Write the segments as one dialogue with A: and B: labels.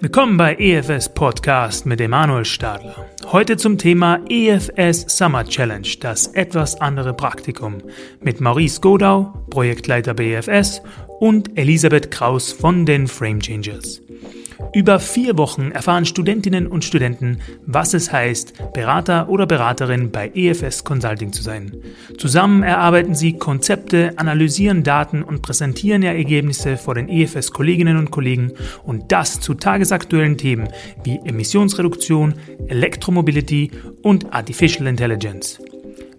A: Willkommen bei EFS Podcast mit Emanuel Stadler. Heute zum Thema EFS Summer Challenge, das etwas andere Praktikum mit Maurice Godau, Projektleiter BFS und Elisabeth Kraus von den Frame Changers. Über vier Wochen erfahren Studentinnen und Studenten, was es heißt, Berater oder Beraterin bei EFS Consulting zu sein. Zusammen erarbeiten sie Konzepte, analysieren Daten und präsentieren ihre Ergebnisse vor den EFS-Kolleginnen und Kollegen und das zu tagesaktuellen Themen wie Emissionsreduktion, Elektromobility und Artificial Intelligence.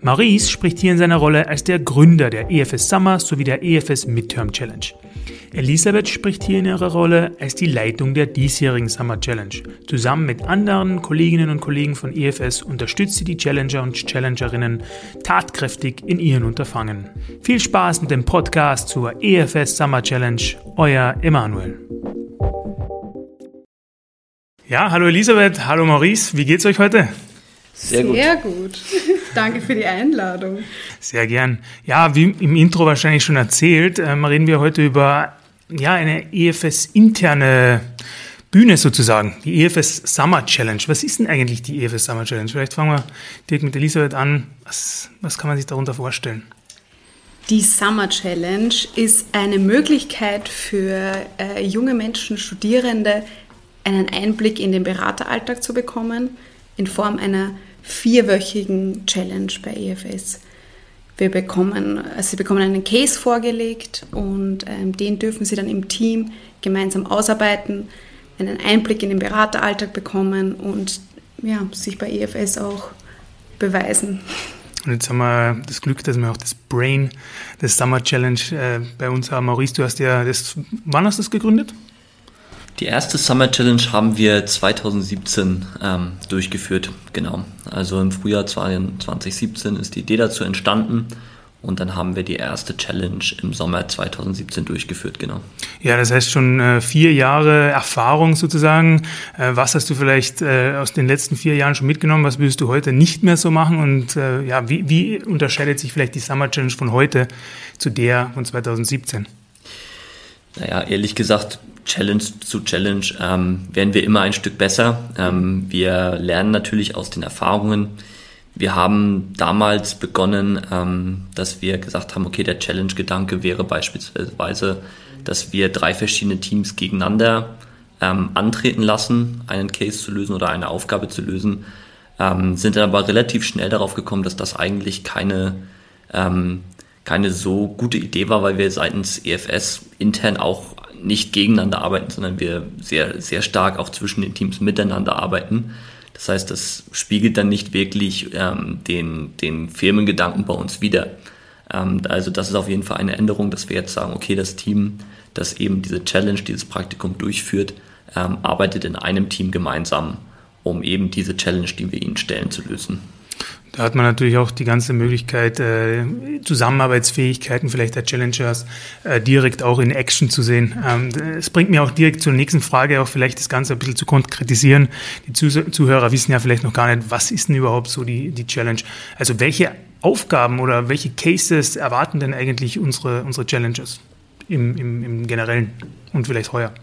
A: Maurice spricht hier in seiner Rolle als der Gründer der EFS Summer sowie der EFS Midterm Challenge. Elisabeth spricht hier in ihrer Rolle als die Leitung der diesjährigen Summer Challenge. Zusammen mit anderen Kolleginnen und Kollegen von EFS unterstützt sie die Challenger und Challengerinnen tatkräftig in ihren Unterfangen. Viel Spaß mit dem Podcast zur EFS Summer Challenge, euer Emanuel. Ja, hallo Elisabeth, hallo Maurice, wie geht's euch heute?
B: Sehr gut. Sehr gut. Danke für die Einladung.
A: Sehr gern. Ja, wie im Intro wahrscheinlich schon erzählt, äh, reden wir heute über ja, eine EFS-interne Bühne sozusagen, die EFS Summer Challenge. Was ist denn eigentlich die EFS Summer Challenge? Vielleicht fangen wir direkt mit Elisabeth an. Was, was kann man sich darunter vorstellen?
B: Die Summer Challenge ist eine Möglichkeit für äh, junge Menschen, Studierende, einen Einblick in den Berateralltag zu bekommen, in Form einer vierwöchigen Challenge bei EFS. Wir bekommen, also sie bekommen einen Case vorgelegt und ähm, den dürfen sie dann im Team gemeinsam ausarbeiten, einen Einblick in den Berateralltag bekommen und ja, sich bei EFS auch beweisen.
A: Und jetzt haben wir das Glück, dass wir auch das Brain des Summer Challenge äh, bei uns haben. Maurice, du hast ja das, wann hast du das gegründet?
C: Die erste Summer Challenge haben wir 2017 ähm, durchgeführt, genau. Also im Frühjahr 2017 ist die Idee dazu entstanden und dann haben wir die erste Challenge im Sommer 2017 durchgeführt, genau.
A: Ja, das heißt schon äh, vier Jahre Erfahrung sozusagen. Äh, was hast du vielleicht äh, aus den letzten vier Jahren schon mitgenommen? Was würdest du heute nicht mehr so machen? Und äh, ja, wie, wie unterscheidet sich vielleicht die Summer Challenge von heute zu der von 2017?
C: Naja, ehrlich gesagt, Challenge zu Challenge ähm, werden wir immer ein Stück besser. Ähm, wir lernen natürlich aus den Erfahrungen. Wir haben damals begonnen, ähm, dass wir gesagt haben, okay, der Challenge-Gedanke wäre beispielsweise, dass wir drei verschiedene Teams gegeneinander ähm, antreten lassen, einen Case zu lösen oder eine Aufgabe zu lösen, ähm, sind dann aber relativ schnell darauf gekommen, dass das eigentlich keine ähm, keine so gute Idee war, weil wir seitens EFS intern auch nicht gegeneinander arbeiten, sondern wir sehr, sehr stark auch zwischen den Teams miteinander arbeiten. Das heißt, das spiegelt dann nicht wirklich ähm, den, den Firmengedanken bei uns wieder. Ähm, also das ist auf jeden Fall eine Änderung, dass wir jetzt sagen, okay, das Team, das eben diese Challenge, dieses Praktikum durchführt, ähm, arbeitet in einem Team gemeinsam, um eben diese Challenge, die wir ihnen stellen, zu lösen.
A: Da hat man natürlich auch die ganze Möglichkeit, äh, Zusammenarbeitsfähigkeiten vielleicht der Challengers äh, direkt auch in Action zu sehen. Ähm, es bringt mir auch direkt zur nächsten Frage, auch vielleicht das Ganze ein bisschen zu konkretisieren. Die Zuhörer wissen ja vielleicht noch gar nicht, was ist denn überhaupt so die, die Challenge? Also welche Aufgaben oder welche Cases erwarten denn eigentlich unsere, unsere Challengers im, im, im Generellen und vielleicht heuer?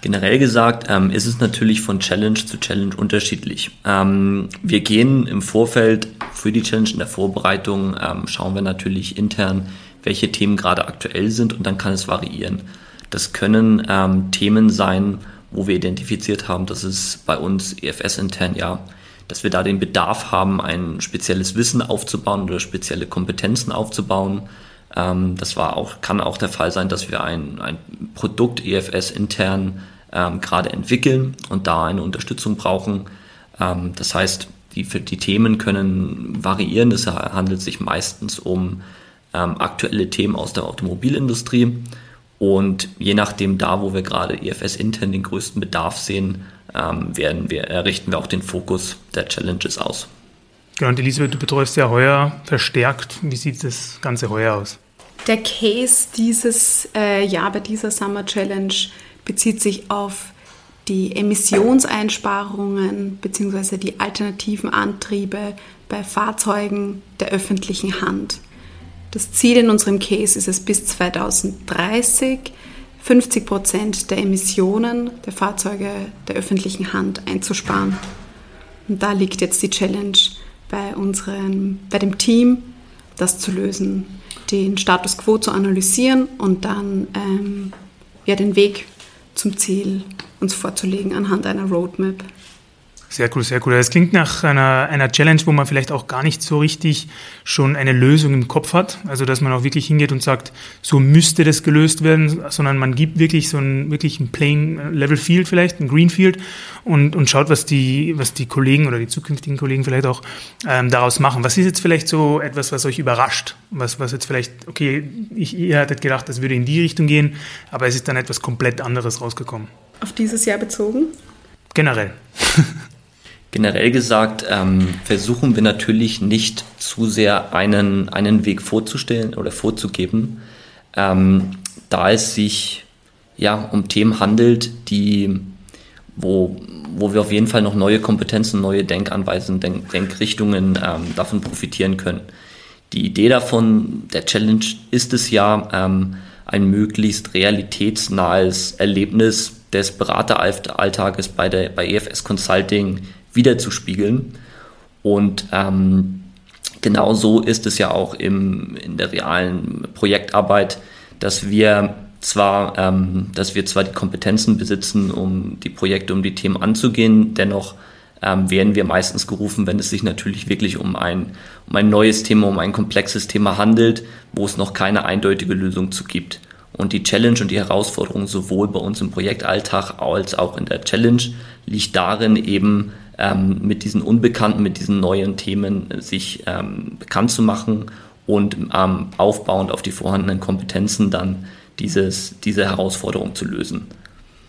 C: Generell gesagt ähm, ist es natürlich von Challenge zu Challenge unterschiedlich. Ähm, wir gehen im Vorfeld für die Challenge in der Vorbereitung, ähm, schauen wir natürlich intern, welche Themen gerade aktuell sind und dann kann es variieren. Das können ähm, Themen sein, wo wir identifiziert haben, dass es bei uns EFS intern ja, dass wir da den Bedarf haben, ein spezielles Wissen aufzubauen oder spezielle Kompetenzen aufzubauen. Ähm, das war auch, kann auch der Fall sein, dass wir ein, ein Produkt EFS intern ähm, gerade entwickeln und da eine Unterstützung brauchen. Ähm, das heißt, die, die Themen können variieren. Es handelt sich meistens um ähm, aktuelle Themen aus der Automobilindustrie. Und je nachdem da, wo wir gerade EFS intern den größten Bedarf sehen, ähm, werden wir, errichten wir auch den Fokus der Challenges aus.
A: Genau, und Elisabeth, du betreust ja heuer verstärkt. Wie sieht das Ganze heuer aus?
B: Der Case dieses äh, Jahr bei dieser Summer Challenge bezieht sich auf die Emissionseinsparungen bzw. die alternativen Antriebe bei Fahrzeugen der öffentlichen Hand. Das Ziel in unserem Case ist es bis 2030 50 Prozent der Emissionen der Fahrzeuge der öffentlichen Hand einzusparen. Und da liegt jetzt die Challenge bei, unseren, bei dem Team, das zu lösen, den Status quo zu analysieren und dann ähm, ja, den Weg zum Ziel uns vorzulegen anhand einer Roadmap.
A: Sehr cool, sehr cool. Das klingt nach einer, einer Challenge, wo man vielleicht auch gar nicht so richtig schon eine Lösung im Kopf hat. Also, dass man auch wirklich hingeht und sagt, so müsste das gelöst werden, sondern man gibt wirklich so einen, wirklich ein Plain Level Field vielleicht, ein Green Field und, und schaut, was die, was die Kollegen oder die zukünftigen Kollegen vielleicht auch ähm, daraus machen. Was ist jetzt vielleicht so etwas, was euch überrascht? Was, was jetzt vielleicht, okay, ich, ihr hattet gedacht, das würde in die Richtung gehen, aber es ist dann etwas komplett anderes rausgekommen.
B: Auf dieses Jahr bezogen?
A: Generell.
C: Generell gesagt ähm, versuchen wir natürlich nicht zu sehr einen, einen Weg vorzustellen oder vorzugeben, ähm, da es sich ja um Themen handelt, die wo, wo wir auf jeden Fall noch neue Kompetenzen, neue Denkanweisen, Denk, Denkrichtungen ähm, davon profitieren können. Die Idee davon, der Challenge ist es ja, ähm, ein möglichst realitätsnahes Erlebnis des Berateralltages bei, der, bei EFS Consulting wiederzuspiegeln. Und ähm, genauso ist es ja auch im, in der realen Projektarbeit, dass wir zwar, ähm, dass wir zwar die Kompetenzen besitzen, um die Projekte, um die Themen anzugehen, dennoch ähm, werden wir meistens gerufen, wenn es sich natürlich wirklich um ein, um ein neues Thema, um ein komplexes Thema handelt, wo es noch keine eindeutige Lösung zu gibt. Und die Challenge und die Herausforderung sowohl bei uns im Projektalltag als auch in der Challenge liegt darin, eben ähm, mit diesen unbekannten, mit diesen neuen Themen sich ähm, bekannt zu machen und ähm, aufbauend auf die vorhandenen Kompetenzen dann dieses, diese Herausforderung zu lösen.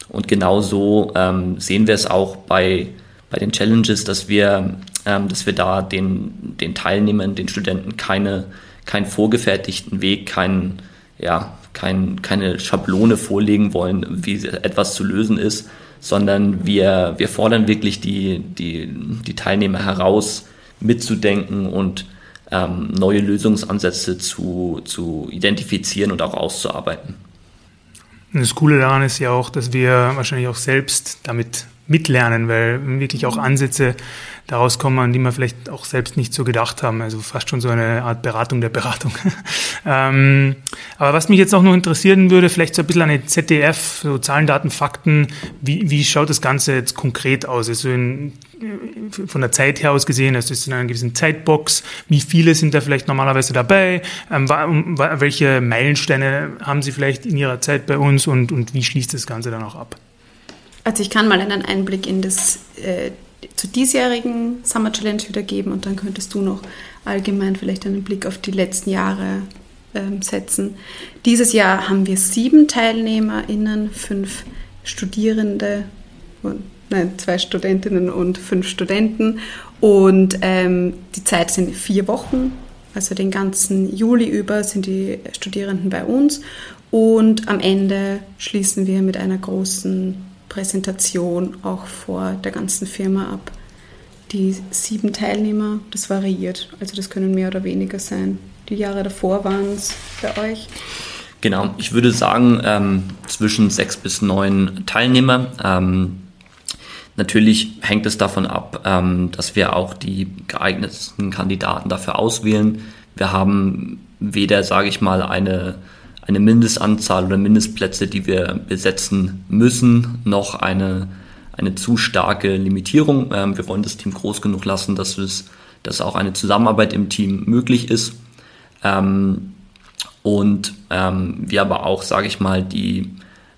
C: Und genauso ähm, sehen wir es auch bei, bei den Challenges, dass wir, ähm, dass wir da den, den Teilnehmern, den Studenten keine, keinen vorgefertigten Weg, keinen, ja, kein, keine Schablone vorlegen wollen, wie etwas zu lösen ist, sondern wir, wir fordern wirklich die, die, die Teilnehmer heraus, mitzudenken und ähm, neue Lösungsansätze zu, zu identifizieren und auch auszuarbeiten.
A: Das Coole daran ist ja auch, dass wir wahrscheinlich auch selbst damit mitlernen, weil wirklich auch Ansätze daraus kommen, an die wir vielleicht auch selbst nicht so gedacht haben. Also fast schon so eine Art Beratung der Beratung. ähm, aber was mich jetzt auch noch interessieren würde, vielleicht so ein bisschen eine ZDF, so Zahlen, Daten, Fakten. Wie, wie schaut das Ganze jetzt konkret aus? Also in, von der Zeit her aus gesehen, also ist in einer gewissen Zeitbox. Wie viele sind da vielleicht normalerweise dabei? Ähm, welche Meilensteine haben Sie vielleicht in Ihrer Zeit bei uns und, und wie schließt das Ganze dann auch ab?
B: Also ich kann mal einen Einblick in das äh, zu diesjährigen Summer Challenge wieder geben und dann könntest du noch allgemein vielleicht einen Blick auf die letzten Jahre ähm, setzen. Dieses Jahr haben wir sieben TeilnehmerInnen, fünf Studierende, nein, zwei Studentinnen und fünf Studenten. Und ähm, die Zeit sind vier Wochen, also den ganzen Juli über sind die Studierenden bei uns. Und am Ende schließen wir mit einer großen Präsentation auch vor der ganzen Firma ab. Die sieben Teilnehmer, das variiert. Also das können mehr oder weniger sein. Die Jahre davor waren es bei euch?
C: Genau, ich würde sagen ähm, zwischen sechs bis neun Teilnehmer. Ähm, natürlich hängt es davon ab, ähm, dass wir auch die geeignetsten Kandidaten dafür auswählen. Wir haben weder, sage ich mal, eine eine Mindestanzahl oder Mindestplätze, die wir besetzen müssen, noch eine, eine zu starke Limitierung. Ähm, wir wollen das Team groß genug lassen, dass, es, dass auch eine Zusammenarbeit im Team möglich ist. Ähm, und ähm, wir aber auch, sage ich mal, die,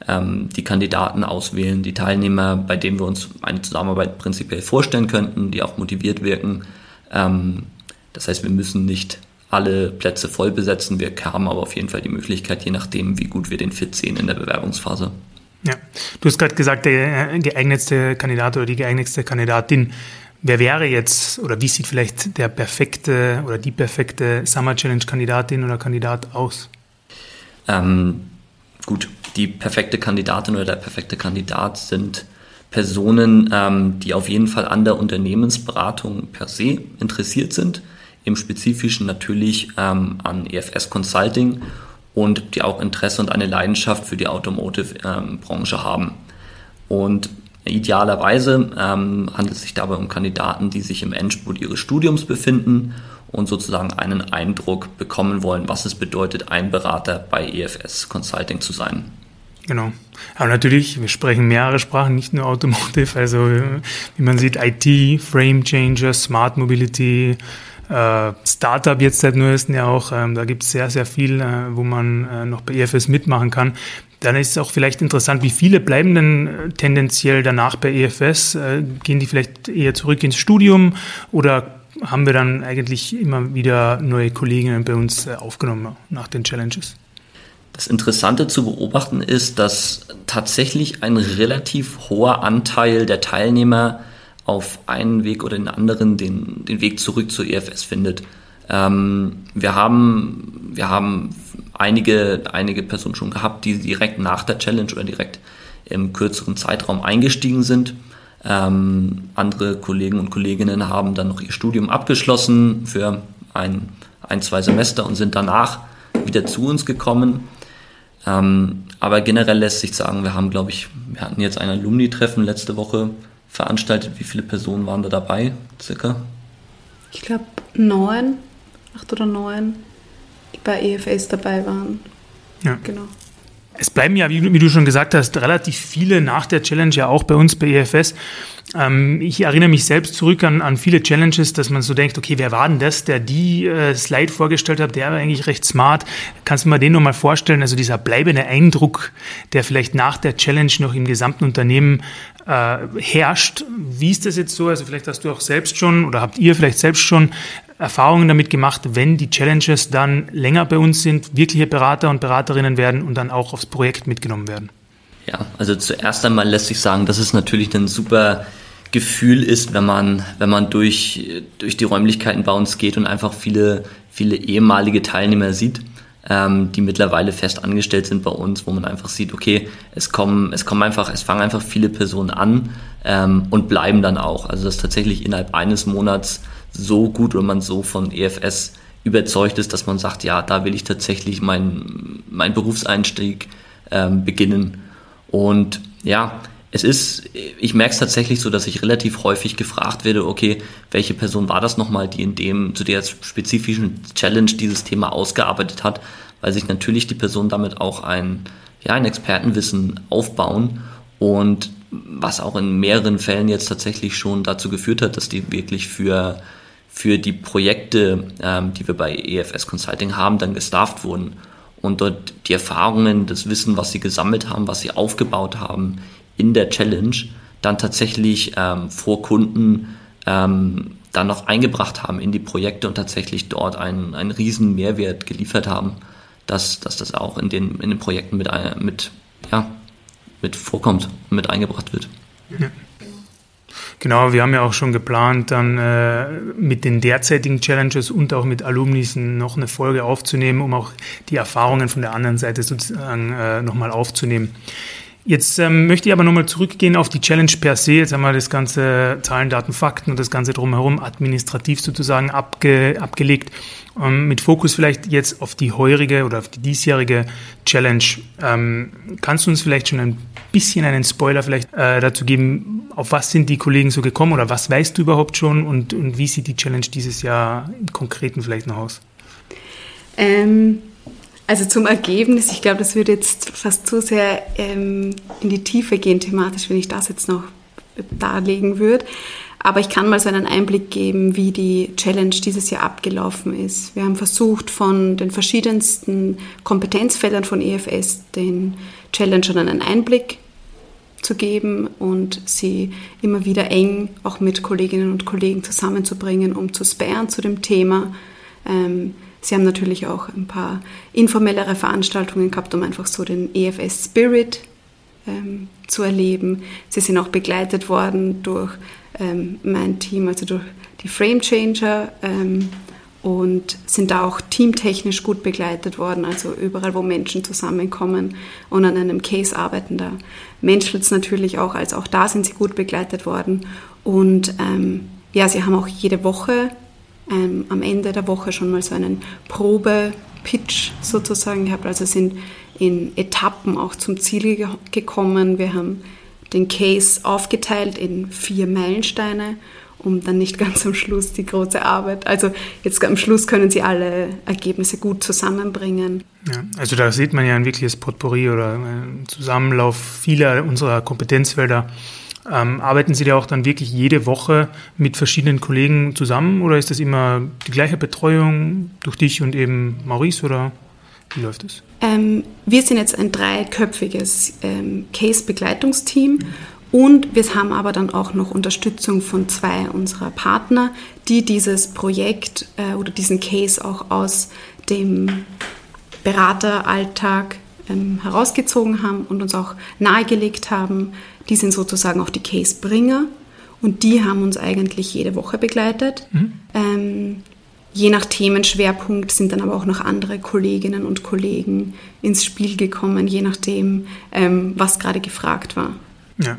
C: ähm, die Kandidaten auswählen, die Teilnehmer, bei denen wir uns eine Zusammenarbeit prinzipiell vorstellen könnten, die auch motiviert wirken. Ähm, das heißt, wir müssen nicht alle Plätze voll besetzen. Wir haben aber auf jeden Fall die Möglichkeit, je nachdem, wie gut wir den Fit sehen in der Bewerbungsphase.
A: Ja, du hast gerade gesagt, der geeignetste Kandidat oder die geeignetste Kandidatin. Wer wäre jetzt oder wie sieht vielleicht der perfekte oder die perfekte Summer Challenge Kandidatin oder Kandidat aus?
C: Ähm, gut, die perfekte Kandidatin oder der perfekte Kandidat sind Personen, ähm, die auf jeden Fall an der Unternehmensberatung per se interessiert sind im Spezifischen natürlich ähm, an EFS Consulting und die auch Interesse und eine Leidenschaft für die Automotive-Branche ähm, haben. Und idealerweise ähm, handelt es sich dabei um Kandidaten, die sich im Endspurt ihres Studiums befinden und sozusagen einen Eindruck bekommen wollen, was es bedeutet, ein Berater bei EFS Consulting zu sein.
A: Genau. Aber natürlich, wir sprechen mehrere Sprachen, nicht nur Automotive, also wie man sieht, IT, Frame Changer, Smart Mobility, äh, Startup jetzt seit neuestem ja auch, ähm, da gibt es sehr, sehr viel, äh, wo man äh, noch bei EFS mitmachen kann. Dann ist es auch vielleicht interessant, wie viele bleiben denn äh, tendenziell danach bei EFS? Äh, gehen die vielleicht eher zurück ins Studium oder haben wir dann eigentlich immer wieder neue Kolleginnen bei uns äh, aufgenommen nach den Challenges?
C: Das Interessante zu beobachten ist, dass tatsächlich ein relativ hoher Anteil der Teilnehmer auf einen Weg oder den anderen den, den Weg zurück zur EFS findet. Ähm, wir haben, wir haben einige, einige Personen schon gehabt, die direkt nach der Challenge oder direkt im kürzeren Zeitraum eingestiegen sind. Ähm, andere Kollegen und Kolleginnen haben dann noch ihr Studium abgeschlossen für ein, ein, zwei Semester und sind danach wieder zu uns gekommen. Ähm, aber generell lässt sich sagen, wir haben, glaube ich, wir hatten jetzt ein Alumni-Treffen letzte Woche veranstaltet. Wie viele Personen waren da dabei, circa?
B: Ich glaube neun, acht oder neun, die bei EFS dabei waren.
A: Ja. Genau. Es bleiben ja, wie, wie, du schon gesagt hast, relativ viele nach der Challenge ja auch bei uns bei EFS. Ähm, ich erinnere mich selbst zurück an, an viele Challenges, dass man so denkt, okay, wer war denn das, der die äh, Slide vorgestellt hat, der war eigentlich recht smart. Kannst du mir den nochmal vorstellen? Also dieser bleibende Eindruck, der vielleicht nach der Challenge noch im gesamten Unternehmen äh, herrscht. Wie ist das jetzt so? Also vielleicht hast du auch selbst schon oder habt ihr vielleicht selbst schon Erfahrungen damit gemacht, wenn die Challenges dann länger bei uns sind, wirkliche Berater und Beraterinnen werden und dann auch aufs Projekt mitgenommen werden?
C: Ja, also zuerst einmal lässt sich sagen, dass es natürlich ein super Gefühl ist, wenn man, wenn man durch, durch die Räumlichkeiten bei uns geht und einfach viele, viele ehemalige Teilnehmer sieht, ähm, die mittlerweile fest angestellt sind bei uns, wo man einfach sieht, okay, es kommen, es kommen einfach, es fangen einfach viele Personen an ähm, und bleiben dann auch. Also das tatsächlich innerhalb eines Monats so gut oder man so von EFS überzeugt ist, dass man sagt, ja, da will ich tatsächlich meinen mein Berufseinstieg ähm, beginnen. Und ja, es ist, ich merke es tatsächlich so, dass ich relativ häufig gefragt werde, okay, welche Person war das nochmal, die in dem, zu der spezifischen Challenge dieses Thema ausgearbeitet hat, weil sich natürlich die Person damit auch ein, ja, ein Expertenwissen aufbauen und was auch in mehreren Fällen jetzt tatsächlich schon dazu geführt hat, dass die wirklich für, für die Projekte, ähm, die wir bei EFS Consulting haben, dann gestafft wurden und dort die Erfahrungen, das Wissen, was sie gesammelt haben, was sie aufgebaut haben, in der Challenge dann tatsächlich ähm, vor Kunden ähm, dann noch eingebracht haben in die Projekte und tatsächlich dort einen, einen riesen Mehrwert geliefert haben, dass, dass das auch in den, in den Projekten mit, mit, ja, mit vorkommt, mit eingebracht wird. Ja.
A: Genau, wir haben ja auch schon geplant, dann äh, mit den derzeitigen Challenges und auch mit Alumnis noch eine Folge aufzunehmen, um auch die Erfahrungen von der anderen Seite sozusagen äh, nochmal aufzunehmen. Jetzt ähm, möchte ich aber nochmal zurückgehen auf die Challenge per se. Jetzt haben wir das ganze Zahlen, Daten, Fakten und das ganze drumherum administrativ sozusagen abge, abgelegt. Ähm, mit Fokus vielleicht jetzt auf die heurige oder auf die diesjährige Challenge. Ähm, kannst du uns vielleicht schon ein bisschen einen Spoiler vielleicht äh, dazu geben, auf was sind die Kollegen so gekommen oder was weißt du überhaupt schon und, und wie sieht die Challenge dieses Jahr im Konkreten vielleicht noch aus?
B: Ähm also zum Ergebnis, ich glaube, das würde jetzt fast zu sehr ähm, in die Tiefe gehen thematisch, wenn ich das jetzt noch darlegen würde. Aber ich kann mal so einen Einblick geben, wie die Challenge dieses Jahr abgelaufen ist. Wir haben versucht, von den verschiedensten Kompetenzfeldern von EFS den Challengern einen Einblick zu geben und sie immer wieder eng auch mit Kolleginnen und Kollegen zusammenzubringen, um zu sparen zu dem Thema. Ähm, Sie haben natürlich auch ein paar informellere Veranstaltungen gehabt, um einfach so den EFS Spirit ähm, zu erleben. Sie sind auch begleitet worden durch ähm, mein Team, also durch die Frame Changer ähm, und sind da auch teamtechnisch gut begleitet worden, also überall, wo Menschen zusammenkommen und an einem Case arbeiten. Da menschelt natürlich auch, als auch da sind sie gut begleitet worden. Und ähm, ja, sie haben auch jede Woche ähm, am Ende der Woche schon mal so einen Probe-Pitch sozusagen gehabt. Also sind in Etappen auch zum Ziel ge gekommen. Wir haben den Case aufgeteilt in vier Meilensteine, um dann nicht ganz am Schluss die große Arbeit. Also jetzt am Schluss können Sie alle Ergebnisse gut zusammenbringen.
A: Ja, also da sieht man ja ein wirkliches Potpourri oder ein Zusammenlauf vieler unserer Kompetenzfelder. Ähm, arbeiten Sie da auch dann wirklich jede Woche mit verschiedenen Kollegen zusammen oder ist das immer die gleiche Betreuung durch dich und eben Maurice oder wie läuft es?
B: Ähm, wir sind jetzt ein dreiköpfiges ähm, Case-Begleitungsteam und wir haben aber dann auch noch Unterstützung von zwei unserer Partner, die dieses Projekt äh, oder diesen Case auch aus dem Berateralltag ähm, herausgezogen haben und uns auch nahegelegt haben. Die sind sozusagen auch die Case-Bringer und die haben uns eigentlich jede Woche begleitet. Mhm. Ähm, Je nach Themenschwerpunkt sind dann aber auch noch andere Kolleginnen und Kollegen ins Spiel gekommen, je nachdem, ähm, was gerade gefragt war.
A: Ja,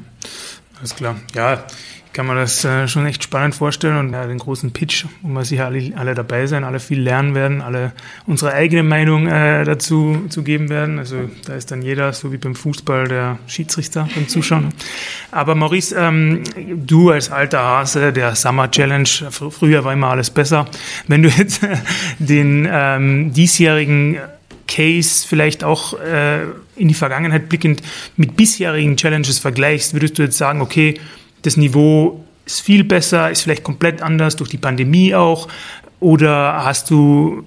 A: alles klar. Ja, kann man das äh, schon echt spannend vorstellen und ja, den großen Pitch, wo wir sicher alle, alle dabei sein, alle viel lernen werden, alle unsere eigene Meinung äh, dazu zu geben werden. Also da ist dann jeder, so wie beim Fußball, der Schiedsrichter beim Zuschauen. Aber Maurice, ähm, du als alter Hase der Summer Challenge, fr früher war immer alles besser. Wenn du jetzt äh, den ähm, diesjährigen Case vielleicht auch äh, in die Vergangenheit blickend mit bisherigen Challenges vergleichst, würdest du jetzt sagen, okay, das Niveau ist viel besser, ist vielleicht komplett anders durch die Pandemie auch? Oder hast du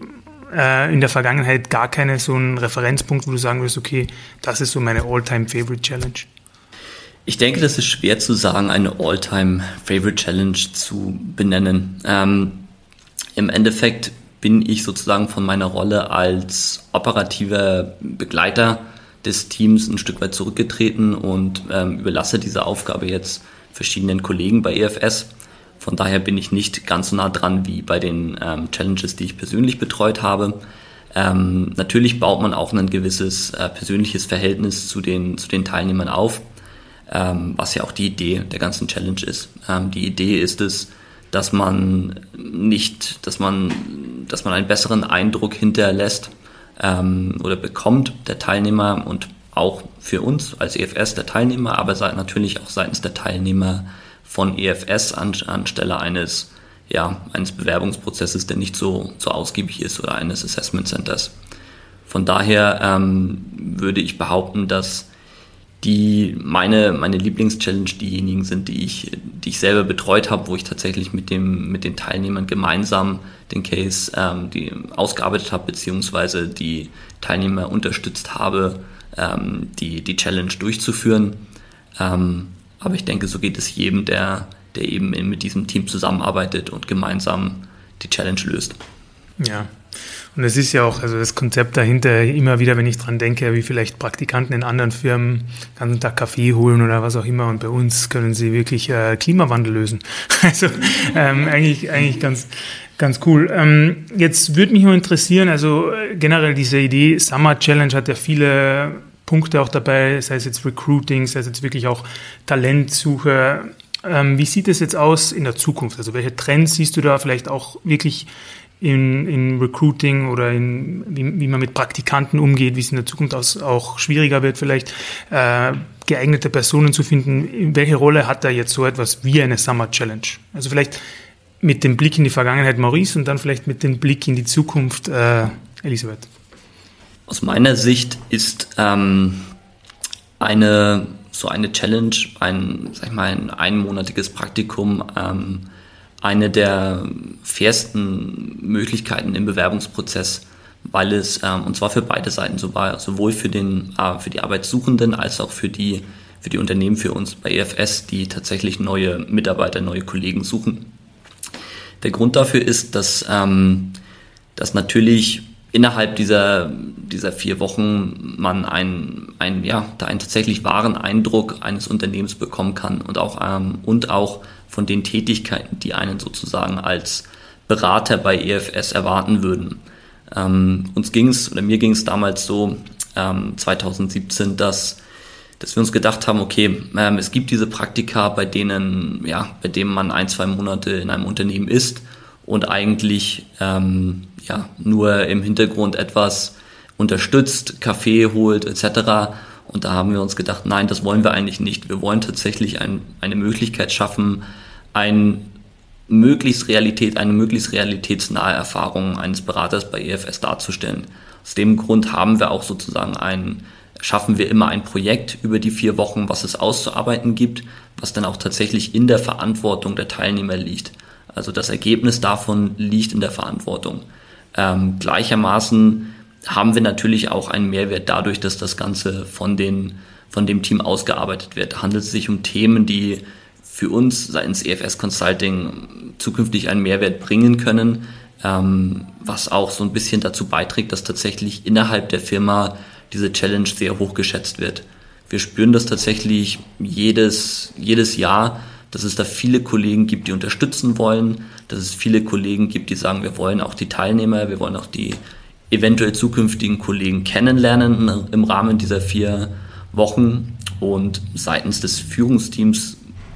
A: äh, in der Vergangenheit gar keine so einen Referenzpunkt, wo du sagen würdest, okay, das ist so meine All-Time-Favorite-Challenge?
C: Ich denke, das ist schwer zu sagen, eine All-Time-Favorite-Challenge zu benennen. Ähm, Im Endeffekt bin ich sozusagen von meiner Rolle als operativer Begleiter des Teams ein Stück weit zurückgetreten und ähm, überlasse diese Aufgabe jetzt verschiedenen Kollegen bei EFS. Von daher bin ich nicht ganz so nah dran wie bei den ähm, Challenges, die ich persönlich betreut habe. Ähm, natürlich baut man auch ein gewisses äh, persönliches Verhältnis zu den, zu den Teilnehmern auf, ähm, was ja auch die Idee der ganzen Challenge ist. Ähm, die Idee ist es, dass man nicht, dass man, dass man einen besseren Eindruck hinterlässt ähm, oder bekommt der Teilnehmer und auch für uns als EFS der Teilnehmer, aber natürlich auch seitens der Teilnehmer von EFS an, anstelle eines, ja, eines Bewerbungsprozesses, der nicht so, so ausgiebig ist oder eines Assessment Centers. Von daher ähm, würde ich behaupten, dass die meine, meine Lieblingschallenge diejenigen sind, die ich, die ich selber betreut habe, wo ich tatsächlich mit, dem, mit den Teilnehmern gemeinsam den Case ähm, die ausgearbeitet habe, beziehungsweise die Teilnehmer unterstützt habe, ähm, die, die Challenge durchzuführen. Ähm, aber ich denke, so geht es jedem, der, der eben mit diesem Team zusammenarbeitet und gemeinsam die Challenge löst.
A: Ja. Und es ist ja auch, also das Konzept dahinter, immer wieder, wenn ich dran denke, wie vielleicht Praktikanten in anderen Firmen den ganzen Tag Kaffee holen oder was auch immer und bei uns können sie wirklich äh, Klimawandel lösen. Also ähm, eigentlich, eigentlich ganz, Ganz cool. Ähm, jetzt würde mich nur interessieren, also äh, generell diese Idee, Summer Challenge hat ja viele Punkte auch dabei, sei es jetzt Recruiting, sei es jetzt wirklich auch Talentsuche. Ähm, wie sieht es jetzt aus in der Zukunft? Also welche Trends siehst du da vielleicht auch wirklich in, in Recruiting oder in, wie, wie man mit Praktikanten umgeht, wie es in der Zukunft aus, auch schwieriger wird, vielleicht äh, geeignete Personen zu finden? Welche Rolle hat da jetzt so etwas wie eine Summer Challenge? Also vielleicht mit dem Blick in die Vergangenheit Maurice und dann vielleicht mit dem Blick in die Zukunft äh, Elisabeth?
C: Aus meiner Sicht ist ähm, eine so eine Challenge, ein, sag ich mal, ein einmonatiges Praktikum, ähm, eine der fairsten Möglichkeiten im Bewerbungsprozess, weil es, ähm, und zwar für beide Seiten sowohl für, den, äh, für die Arbeitssuchenden als auch für die, für die Unternehmen, für uns bei EFS, die tatsächlich neue Mitarbeiter, neue Kollegen suchen. Der Grund dafür ist, dass, ähm, dass natürlich innerhalb dieser, dieser vier Wochen man einen, einen, ja, da einen tatsächlich wahren Eindruck eines Unternehmens bekommen kann und auch, ähm, und auch von den Tätigkeiten, die einen sozusagen als Berater bei EFS erwarten würden. Ähm, uns ging es, oder mir ging es damals so, ähm, 2017, dass dass wir uns gedacht haben, okay, ähm, es gibt diese Praktika, bei denen, ja, bei denen man ein, zwei Monate in einem Unternehmen ist und eigentlich ähm, ja, nur im Hintergrund etwas unterstützt, Kaffee holt etc. Und da haben wir uns gedacht, nein, das wollen wir eigentlich nicht. Wir wollen tatsächlich ein, eine Möglichkeit schaffen, ein möglichst Realität, eine möglichst realitätsnahe Erfahrung eines Beraters bei EFS darzustellen. Aus dem Grund haben wir auch sozusagen ein, schaffen wir immer ein Projekt über die vier Wochen, was es auszuarbeiten gibt, was dann auch tatsächlich in der Verantwortung der Teilnehmer liegt. Also das Ergebnis davon liegt in der Verantwortung. Ähm, gleichermaßen haben wir natürlich auch einen Mehrwert dadurch, dass das Ganze von, den, von dem Team ausgearbeitet wird. Handelt es sich um Themen, die für uns seitens EFS Consulting zukünftig einen Mehrwert bringen können, ähm, was auch so ein bisschen dazu beiträgt, dass tatsächlich innerhalb der Firma diese Challenge sehr hoch geschätzt wird. Wir spüren das tatsächlich jedes, jedes Jahr, dass es da viele Kollegen gibt, die unterstützen wollen, dass es viele Kollegen gibt, die sagen, wir wollen auch die Teilnehmer, wir wollen auch die eventuell zukünftigen Kollegen kennenlernen im Rahmen dieser vier Wochen. Und seitens des Führungsteams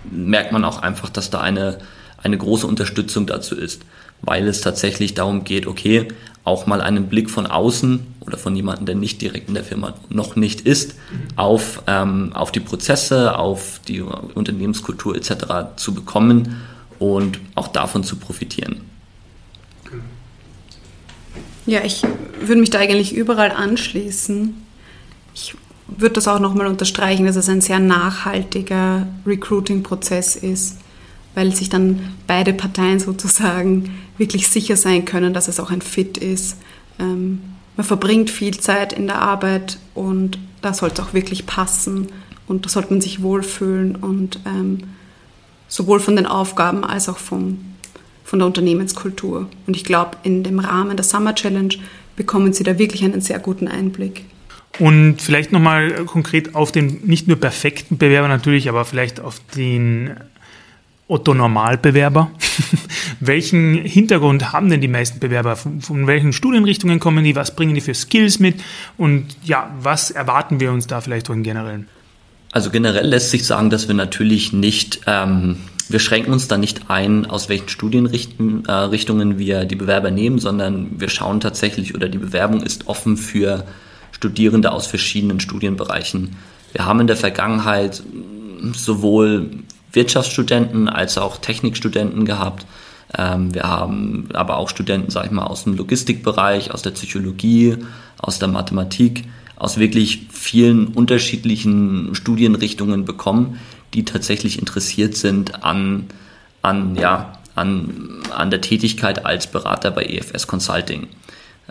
C: merkt man auch einfach, dass da eine, eine große Unterstützung dazu ist, weil es tatsächlich darum geht, okay, auch mal einen Blick von außen oder von jemandem, der nicht direkt in der Firma noch nicht ist, auf, ähm, auf die Prozesse, auf die Unternehmenskultur etc. zu bekommen und auch davon zu profitieren.
B: Ja, ich würde mich da eigentlich überall anschließen. Ich würde das auch nochmal unterstreichen, dass es ein sehr nachhaltiger Recruiting-Prozess ist, weil sich dann beide Parteien sozusagen wirklich sicher sein können, dass es auch ein Fit ist. Ähm, man verbringt viel Zeit in der Arbeit und da sollte es auch wirklich passen und da sollte man sich wohlfühlen und ähm, sowohl von den Aufgaben als auch vom, von der Unternehmenskultur. Und ich glaube, in dem Rahmen der Summer Challenge bekommen Sie da wirklich einen sehr guten Einblick.
A: Und vielleicht nochmal konkret auf den nicht nur perfekten Bewerber natürlich, aber vielleicht auf den Otto-Normalbewerber. welchen Hintergrund haben denn die meisten Bewerber? Von, von, welchen Studienrichtungen kommen die? Was bringen die für Skills mit? Und ja, was erwarten wir uns da vielleicht von generellen?
C: Also generell lässt sich sagen, dass wir natürlich nicht, ähm, wir schränken uns da nicht ein, aus welchen Studienrichtungen äh, wir die Bewerber nehmen, sondern wir schauen tatsächlich oder die Bewerbung ist offen für Studierende aus verschiedenen Studienbereichen. Wir haben in der Vergangenheit sowohl Wirtschaftsstudenten als auch Technikstudenten gehabt. Ähm, wir haben aber auch Studenten, sag ich mal, aus dem Logistikbereich, aus der Psychologie, aus der Mathematik, aus wirklich vielen unterschiedlichen Studienrichtungen bekommen, die tatsächlich interessiert sind an, an, ja, an, an der Tätigkeit als Berater bei EFS Consulting.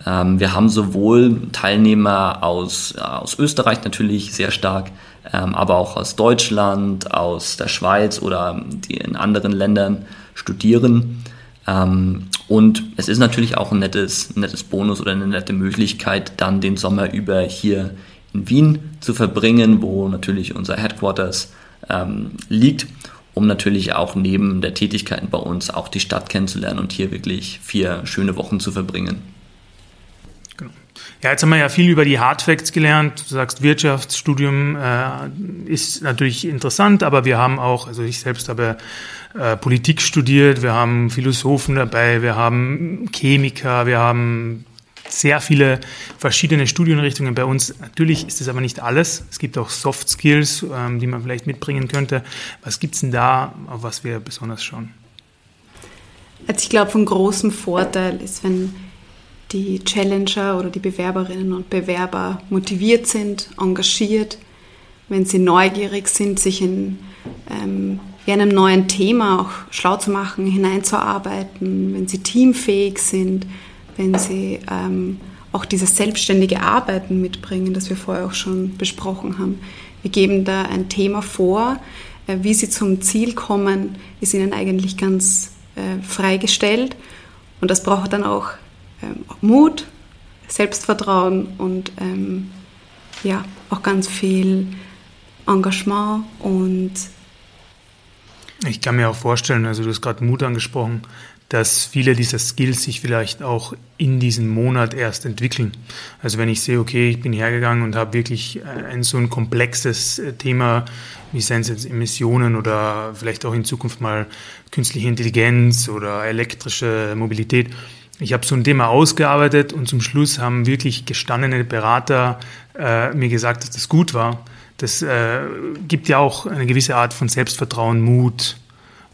C: Ähm, wir haben sowohl Teilnehmer aus, aus Österreich natürlich sehr stark, aber auch aus Deutschland, aus der Schweiz oder die in anderen Ländern studieren. Ähm, und es ist natürlich auch ein nettes, nettes Bonus oder eine nette Möglichkeit, dann den Sommer über hier in Wien zu verbringen, wo natürlich unser Headquarters ähm, liegt, um natürlich auch neben der Tätigkeiten bei uns auch die Stadt kennenzulernen und hier wirklich vier schöne Wochen zu verbringen.
A: Ja, jetzt haben wir ja viel über die Hard Facts gelernt. Du sagst, Wirtschaftsstudium äh, ist natürlich interessant, aber wir haben auch, also ich selbst habe äh, Politik studiert, wir haben Philosophen dabei, wir haben Chemiker, wir haben sehr viele verschiedene Studienrichtungen bei uns. Natürlich ist das aber nicht alles. Es gibt auch Soft Skills, ähm, die man vielleicht mitbringen könnte. Was gibt's denn da, auf was wir besonders schauen?
B: Also ich glaube, von großem Vorteil ist, wenn die Challenger oder die Bewerberinnen und Bewerber motiviert sind, engagiert, wenn sie neugierig sind, sich in ähm, einem neuen Thema auch schlau zu machen, hineinzuarbeiten, wenn sie teamfähig sind, wenn sie ähm, auch dieses selbstständige Arbeiten mitbringen, das wir vorher auch schon besprochen haben. Wir geben da ein Thema vor. Äh, wie sie zum Ziel kommen, ist ihnen eigentlich ganz äh, freigestellt. Und das braucht dann auch ähm, Mut, Selbstvertrauen und ähm, ja, auch ganz viel Engagement und
A: ich kann mir auch vorstellen, also du hast gerade Mut angesprochen, dass viele dieser Skills sich vielleicht auch in diesem Monat erst entwickeln. Also wenn ich sehe, okay, ich bin hergegangen und habe wirklich ein so ein komplexes äh, Thema, wie seien es jetzt Emissionen oder vielleicht auch in Zukunft mal künstliche Intelligenz oder elektrische Mobilität. Ich habe so ein Thema ausgearbeitet und zum Schluss haben wirklich gestandene Berater äh, mir gesagt, dass das gut war. Das äh, gibt ja auch eine gewisse Art von Selbstvertrauen, Mut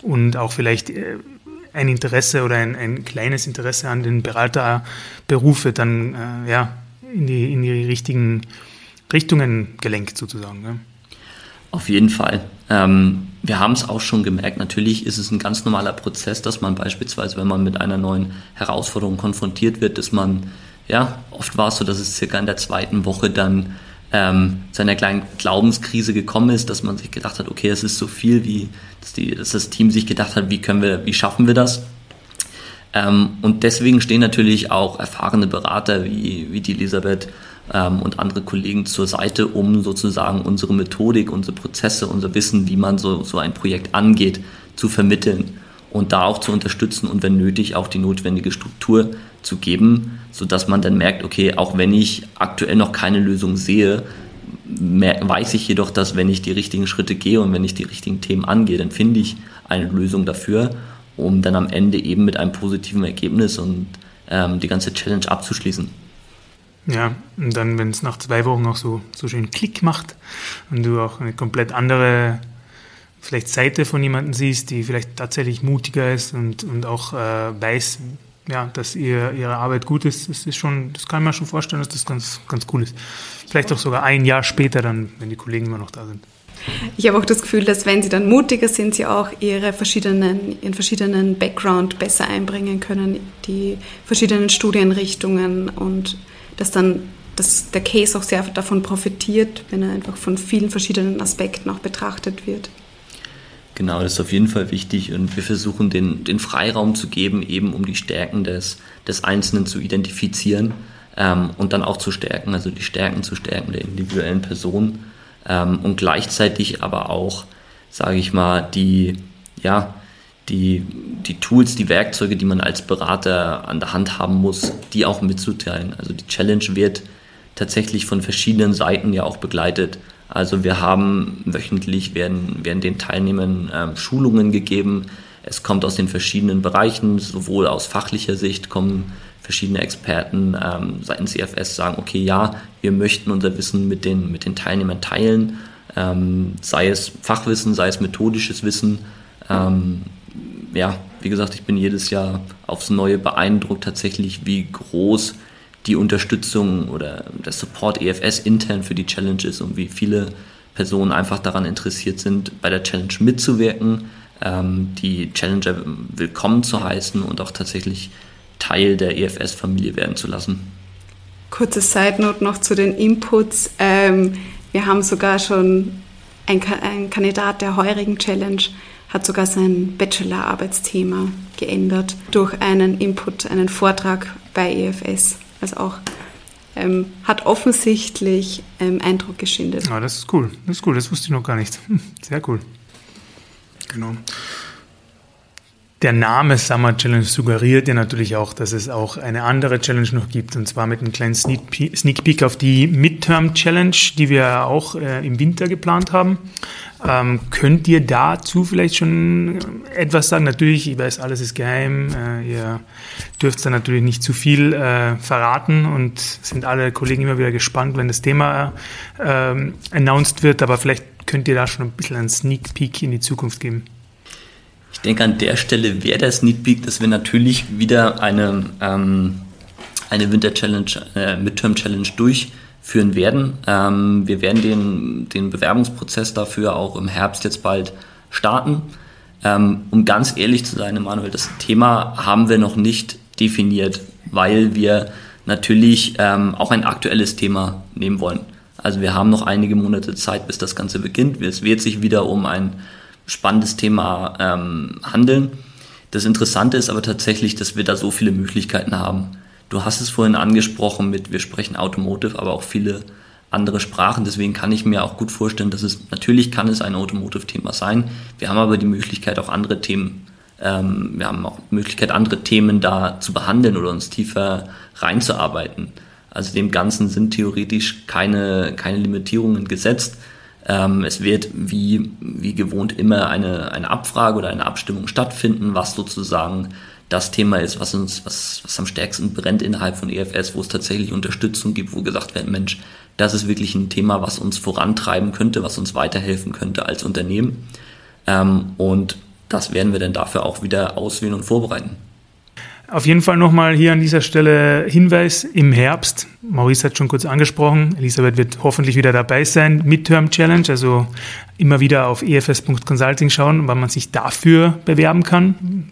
A: und auch vielleicht äh, ein Interesse oder ein, ein kleines Interesse an den Beraterberufe dann äh, ja, in, die, in die richtigen Richtungen gelenkt sozusagen. Ne?
C: Auf jeden Fall. Ähm, wir haben es auch schon gemerkt, natürlich ist es ein ganz normaler Prozess, dass man beispielsweise, wenn man mit einer neuen Herausforderung konfrontiert wird, dass man, ja, oft war es so, dass es circa in der zweiten Woche dann ähm, zu einer kleinen Glaubenskrise gekommen ist, dass man sich gedacht hat, okay, es ist so viel, wie dass, die, dass das Team sich gedacht hat, wie können wir, wie schaffen wir das? Ähm, und deswegen stehen natürlich auch erfahrene Berater wie, wie die Elisabeth ähm, und andere Kollegen zur Seite, um sozusagen unsere Methodik, unsere Prozesse, unser Wissen, wie man so, so ein Projekt angeht, zu vermitteln und da auch zu unterstützen und wenn nötig auch die notwendige Struktur zu geben, sodass man dann merkt, okay, auch wenn ich aktuell noch keine Lösung sehe, weiß ich jedoch, dass wenn ich die richtigen Schritte gehe und wenn ich die richtigen Themen angehe, dann finde ich eine Lösung dafür, um dann am Ende eben mit einem positiven Ergebnis und ähm, die ganze Challenge abzuschließen.
A: Ja, und dann, wenn es nach zwei Wochen auch so, so schön Klick macht und du auch eine komplett andere vielleicht Seite von jemandem siehst, die vielleicht tatsächlich mutiger ist und, und auch äh, weiß, ja, dass ihr, ihre Arbeit gut ist, das ist schon, das kann man schon vorstellen, dass das ganz, ganz cool ist. Vielleicht auch sogar ein Jahr später dann, wenn die Kollegen immer noch da sind.
B: Ich habe auch das Gefühl, dass wenn sie dann mutiger sind, sie auch ihre verschiedenen, ihren verschiedenen Background besser einbringen können, die verschiedenen Studienrichtungen und dass dann dass der Case auch sehr davon profitiert, wenn er einfach von vielen verschiedenen Aspekten auch betrachtet wird.
C: Genau, das ist auf jeden Fall wichtig und wir versuchen den, den Freiraum zu geben, eben um die Stärken des, des Einzelnen zu identifizieren ähm, und dann auch zu stärken, also die Stärken zu stärken der individuellen Person ähm, und gleichzeitig aber auch, sage ich mal, die, ja, die, die Tools, die Werkzeuge, die man als Berater an der Hand haben muss, die auch mitzuteilen. Also die Challenge wird tatsächlich von verschiedenen Seiten ja auch begleitet. Also wir haben wöchentlich werden, werden den Teilnehmern ähm, Schulungen gegeben. Es kommt aus den verschiedenen Bereichen, sowohl aus fachlicher Sicht kommen verschiedene Experten ähm, seitens EFS sagen, okay, ja, wir möchten unser Wissen mit den, mit den Teilnehmern teilen, ähm, sei es Fachwissen, sei es methodisches Wissen. Ähm, ja, wie gesagt, ich bin jedes Jahr aufs Neue beeindruckt tatsächlich, wie groß die Unterstützung oder der Support EFS intern für die Challenge ist und wie viele Personen einfach daran interessiert sind, bei der Challenge mitzuwirken, ähm, die Challenger willkommen zu heißen und auch tatsächlich Teil der EFS-Familie werden zu lassen.
B: Kurze Side Note noch zu den Inputs. Ähm, wir haben sogar schon ein, ein Kandidat der heurigen Challenge hat sogar sein Bachelor-Arbeitsthema geändert durch einen Input, einen Vortrag bei EFS. Also auch ähm, hat offensichtlich ähm, Eindruck geschindet.
A: Ja, das ist cool. Das ist cool. Das wusste ich noch gar nicht. Sehr cool. Genau der Name Summer Challenge suggeriert ja natürlich auch, dass es auch eine andere Challenge noch gibt, und zwar mit einem kleinen Sneak Peek auf die Midterm Challenge, die wir auch äh, im Winter geplant haben. Ähm, könnt ihr dazu vielleicht schon etwas sagen? Natürlich, ich weiß, alles ist geheim. Äh, ihr dürft da natürlich nicht zu viel äh, verraten und sind alle Kollegen immer wieder gespannt, wenn das Thema äh, announced wird. Aber vielleicht könnt ihr da schon ein bisschen einen Sneak Peek in die Zukunft geben.
C: Denke, an der Stelle wäre der Sneak Peek, dass wir natürlich wieder eine, ähm, eine Winter Challenge, äh, Midterm Challenge durchführen werden. Ähm, wir werden den, den Bewerbungsprozess dafür auch im Herbst jetzt bald starten. Ähm, um ganz ehrlich zu sein, Emanuel, das Thema haben wir noch nicht definiert, weil wir natürlich ähm, auch ein aktuelles Thema nehmen wollen. Also wir haben noch einige Monate Zeit, bis das Ganze beginnt. Es wird sich wieder um ein spannendes Thema ähm, handeln. Das Interessante ist aber tatsächlich, dass wir da so viele Möglichkeiten haben. Du hast es vorhin angesprochen mit, wir sprechen Automotive, aber auch viele andere Sprachen. Deswegen kann ich mir auch gut vorstellen, dass es, natürlich kann es ein Automotive-Thema sein. Wir haben aber die Möglichkeit, auch andere Themen Ähm, wir haben auch die Möglichkeit, andere Themen da zu behandeln oder uns tiefer reinzuarbeiten. Also dem Ganzen sind theoretisch keine, keine Limitierungen gesetzt. Ähm, es wird wie, wie gewohnt immer eine, eine Abfrage oder eine Abstimmung stattfinden, was sozusagen das Thema ist, was uns, was, was am stärksten brennt innerhalb von EFS, wo es tatsächlich Unterstützung gibt, wo gesagt wird, Mensch, das ist wirklich ein Thema, was uns vorantreiben könnte, was uns weiterhelfen könnte als Unternehmen. Ähm, und das werden wir dann dafür auch wieder auswählen und vorbereiten.
A: Auf jeden Fall nochmal hier an dieser Stelle Hinweis im Herbst. Maurice hat schon kurz angesprochen. Elisabeth wird hoffentlich wieder dabei sein. Midterm Challenge, also immer wieder auf efs.consulting schauen, wann man sich dafür bewerben kann.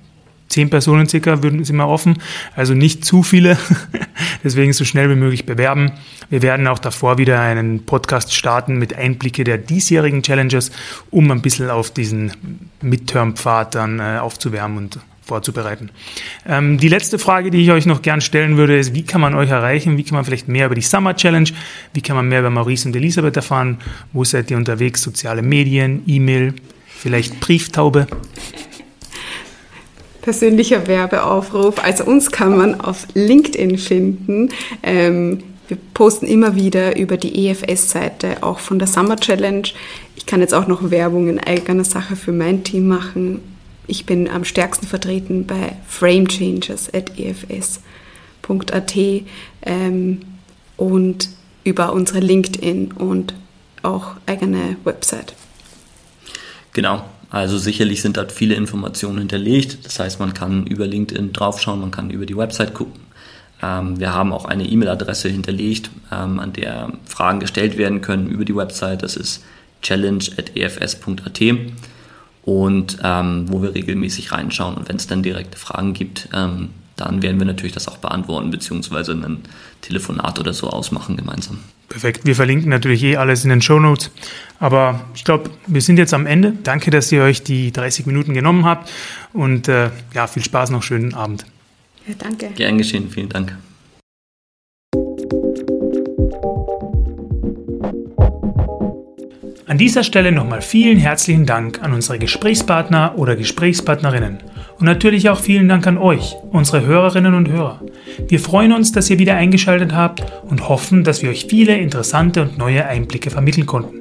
A: Zehn Personen circa würden sind wir offen, also nicht zu viele. Deswegen so schnell wie möglich bewerben. Wir werden auch davor wieder einen Podcast starten mit Einblicke der diesjährigen Challenges, um ein bisschen auf diesen Midterm-Pfad dann äh, aufzuwärmen und vorzubereiten. Ähm, die letzte Frage, die ich euch noch gern stellen würde, ist, wie kann man euch erreichen? Wie kann man vielleicht mehr über die Summer Challenge? Wie kann man mehr über Maurice und Elisabeth erfahren? Wo seid ihr unterwegs? Soziale Medien, E-Mail, vielleicht Brieftaube?
B: Persönlicher Werbeaufruf. Also uns kann man auf LinkedIn finden. Ähm, wir posten immer wieder über die EFS-Seite, auch von der Summer Challenge. Ich kann jetzt auch noch Werbung in eigener Sache für mein Team machen ich bin am stärksten vertreten bei framechanges.efs.at ähm, und über unsere LinkedIn und auch eigene Website.
C: Genau, also sicherlich sind dort viele Informationen hinterlegt. Das heißt, man kann über LinkedIn draufschauen, man kann über die Website gucken. Ähm, wir haben auch eine E-Mail-Adresse hinterlegt, ähm, an der Fragen gestellt werden können über die Website. Das ist challenge.efs.at und ähm, wo wir regelmäßig reinschauen. Und wenn es dann direkte Fragen gibt, ähm, dann werden wir natürlich das auch beantworten, beziehungsweise ein Telefonat oder so ausmachen gemeinsam.
A: Perfekt. Wir verlinken natürlich eh alles in den Show Notes. Aber ich glaube, wir sind jetzt am Ende. Danke, dass ihr euch die 30 Minuten genommen habt. Und äh, ja, viel Spaß noch, schönen Abend.
B: Ja, danke.
C: Gern geschehen, vielen Dank.
A: An dieser Stelle nochmal vielen herzlichen Dank an unsere Gesprächspartner oder Gesprächspartnerinnen und natürlich auch vielen Dank an euch, unsere Hörerinnen und Hörer. Wir freuen uns, dass ihr wieder eingeschaltet habt und hoffen, dass wir euch viele interessante und neue Einblicke vermitteln konnten.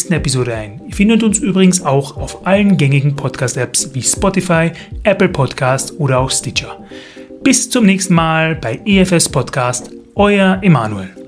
A: nächsten Episode ein. Ihr findet uns übrigens auch auf allen gängigen Podcast-Apps wie Spotify, Apple Podcast oder auch Stitcher. Bis zum nächsten Mal bei EFS Podcast, euer Emanuel.